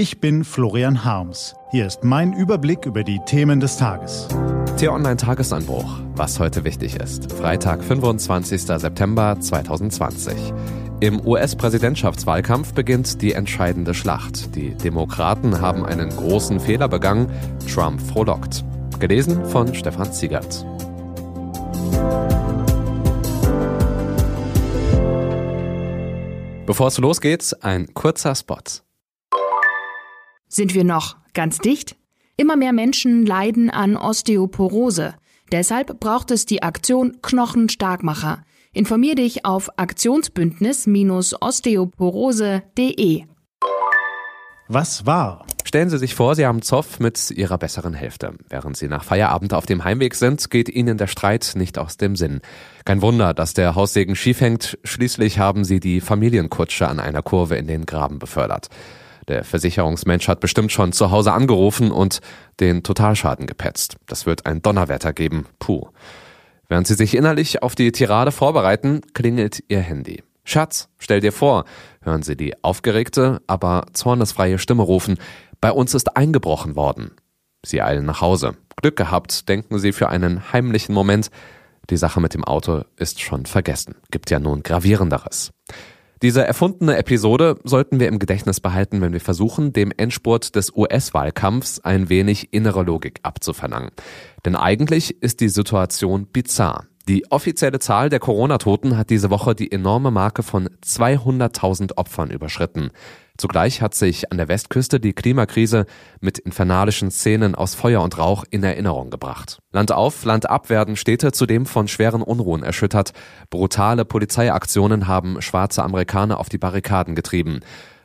Ich bin Florian Harms. Hier ist mein Überblick über die Themen des Tages. T-Online Tagesanbruch. Was heute wichtig ist. Freitag, 25. September 2020. Im US-Präsidentschaftswahlkampf beginnt die entscheidende Schlacht. Die Demokraten haben einen großen Fehler begangen. Trump frohlockt. Gelesen von Stefan Ziegert. Bevor es losgeht, ein kurzer Spot. Sind wir noch ganz dicht? Immer mehr Menschen leiden an Osteoporose. Deshalb braucht es die Aktion Knochenstarkmacher. Informier dich auf Aktionsbündnis-osteoporose.de. Was war? Stellen Sie sich vor, Sie haben Zoff mit Ihrer besseren Hälfte. Während Sie nach Feierabend auf dem Heimweg sind, geht Ihnen der Streit nicht aus dem Sinn. Kein Wunder, dass der Haussegen schief hängt. Schließlich haben Sie die Familienkutsche an einer Kurve in den Graben befördert. Der Versicherungsmensch hat bestimmt schon zu Hause angerufen und den Totalschaden gepetzt. Das wird ein Donnerwetter geben. Puh. Während Sie sich innerlich auf die Tirade vorbereiten, klingelt Ihr Handy. Schatz, stell dir vor, hören Sie die aufgeregte, aber zornesfreie Stimme rufen, bei uns ist eingebrochen worden. Sie eilen nach Hause. Glück gehabt, denken Sie für einen heimlichen Moment, die Sache mit dem Auto ist schon vergessen. Gibt ja nun gravierenderes. Diese erfundene Episode sollten wir im Gedächtnis behalten, wenn wir versuchen, dem Endspurt des US-Wahlkampfs ein wenig innere Logik abzuverlangen. Denn eigentlich ist die Situation bizarr. Die offizielle Zahl der Corona-Toten hat diese Woche die enorme Marke von 200.000 Opfern überschritten. Zugleich hat sich an der Westküste die Klimakrise mit infernalischen Szenen aus Feuer und Rauch in Erinnerung gebracht. Land auf, Land ab werden Städte zudem von schweren Unruhen erschüttert. Brutale Polizeiaktionen haben schwarze Amerikaner auf die Barrikaden getrieben.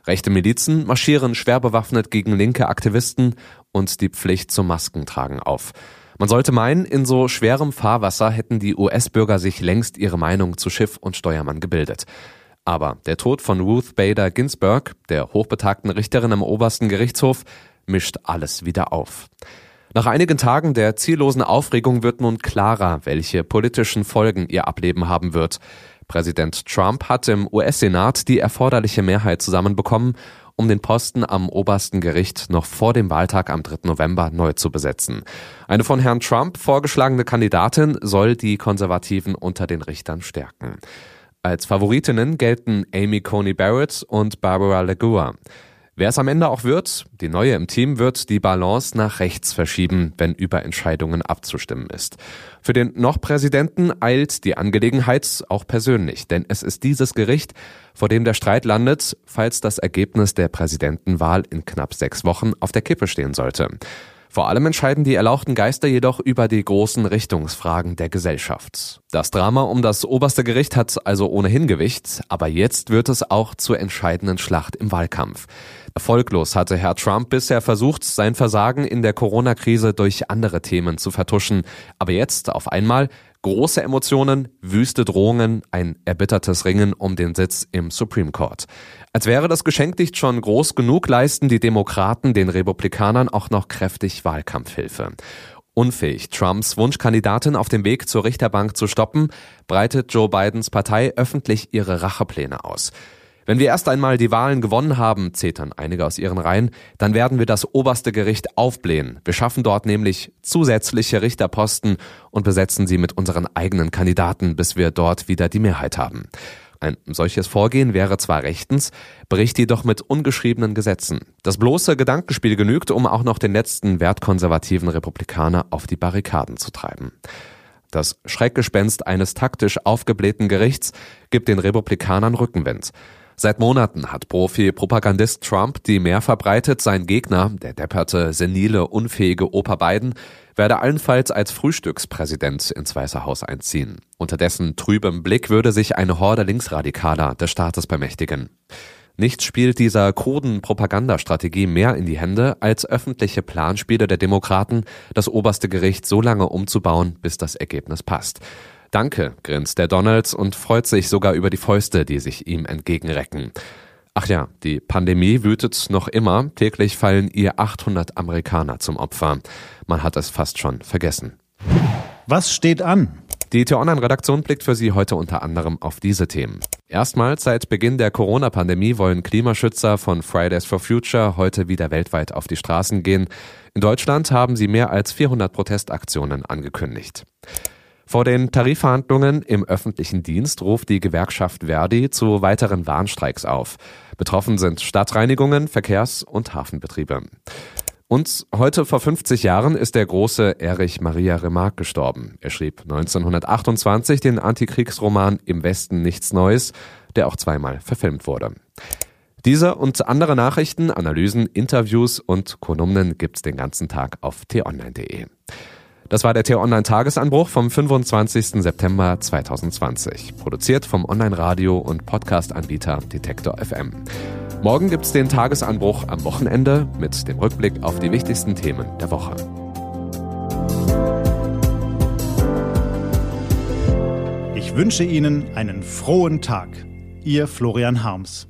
Rechte Milizen marschieren schwer bewaffnet gegen linke Aktivisten und die Pflicht zum Maskentragen auf. Man sollte meinen, in so schwerem Fahrwasser hätten die US-Bürger sich längst ihre Meinung zu Schiff und Steuermann gebildet. Aber der Tod von Ruth Bader Ginsburg, der hochbetagten Richterin am obersten Gerichtshof, mischt alles wieder auf. Nach einigen Tagen der ziellosen Aufregung wird nun klarer, welche politischen Folgen ihr Ableben haben wird. Präsident Trump hat im US-Senat die erforderliche Mehrheit zusammenbekommen um den Posten am obersten Gericht noch vor dem Wahltag am 3. November neu zu besetzen. Eine von Herrn Trump vorgeschlagene Kandidatin soll die Konservativen unter den Richtern stärken. Als Favoritinnen gelten Amy Coney Barrett und Barbara Legua. Wer es am Ende auch wird, die neue im Team wird die Balance nach rechts verschieben, wenn über Entscheidungen abzustimmen ist. Für den noch Präsidenten eilt die Angelegenheit auch persönlich, denn es ist dieses Gericht, vor dem der Streit landet, falls das Ergebnis der Präsidentenwahl in knapp sechs Wochen auf der Kippe stehen sollte. Vor allem entscheiden die erlauchten Geister jedoch über die großen Richtungsfragen der Gesellschaft. Das Drama um das oberste Gericht hat also ohnehin Gewicht, aber jetzt wird es auch zur entscheidenden Schlacht im Wahlkampf. Erfolglos hatte Herr Trump bisher versucht, sein Versagen in der Corona-Krise durch andere Themen zu vertuschen. Aber jetzt auf einmal große Emotionen, wüste Drohungen, ein erbittertes Ringen um den Sitz im Supreme Court. Als wäre das Geschenk nicht schon groß genug, leisten die Demokraten den Republikanern auch noch kräftig Wahlkampfhilfe. Unfähig, Trumps Wunschkandidatin auf dem Weg zur Richterbank zu stoppen, breitet Joe Bidens Partei öffentlich ihre Rachepläne aus. Wenn wir erst einmal die Wahlen gewonnen haben, zetern einige aus ihren Reihen, dann werden wir das oberste Gericht aufblähen. Wir schaffen dort nämlich zusätzliche Richterposten und besetzen sie mit unseren eigenen Kandidaten, bis wir dort wieder die Mehrheit haben. Ein solches Vorgehen wäre zwar rechtens, bricht jedoch mit ungeschriebenen Gesetzen. Das bloße Gedankenspiel genügt, um auch noch den letzten wertkonservativen Republikaner auf die Barrikaden zu treiben. Das Schreckgespenst eines taktisch aufgeblähten Gerichts gibt den Republikanern Rückenwind. Seit Monaten hat Profi-Propagandist Trump die mehr verbreitet, sein Gegner, der depperte, senile, unfähige Opa Biden, werde allenfalls als Frühstückspräsident ins Weiße Haus einziehen. Unter dessen trübem Blick würde sich eine Horde Linksradikaler des Staates bemächtigen. Nichts spielt dieser kruden Propagandastrategie mehr in die Hände, als öffentliche Planspiele der Demokraten, das oberste Gericht so lange umzubauen, bis das Ergebnis passt. Danke, grinst der Donalds und freut sich sogar über die Fäuste, die sich ihm entgegenrecken. Ach ja, die Pandemie wütet noch immer. Täglich fallen ihr 800 Amerikaner zum Opfer. Man hat es fast schon vergessen. Was steht an? Die T-Online-Redaktion blickt für Sie heute unter anderem auf diese Themen. Erstmals seit Beginn der Corona-Pandemie wollen Klimaschützer von Fridays for Future heute wieder weltweit auf die Straßen gehen. In Deutschland haben sie mehr als 400 Protestaktionen angekündigt. Vor den Tarifverhandlungen im öffentlichen Dienst ruft die Gewerkschaft Verdi zu weiteren Warnstreiks auf. Betroffen sind Stadtreinigungen, Verkehrs- und Hafenbetriebe. Und heute vor 50 Jahren ist der große Erich Maria Remarque gestorben. Er schrieb 1928 den Antikriegsroman Im Westen nichts Neues, der auch zweimal verfilmt wurde. Diese und andere Nachrichten, Analysen, Interviews und Kolumnen gibt's den ganzen Tag auf t-online.de. Das war der T-Online Tagesanbruch vom 25. September 2020, produziert vom Online-Radio- und Podcast-Anbieter Detektor FM. Morgen gibt's den Tagesanbruch am Wochenende mit dem Rückblick auf die wichtigsten Themen der Woche. Ich wünsche Ihnen einen frohen Tag. Ihr Florian Harms.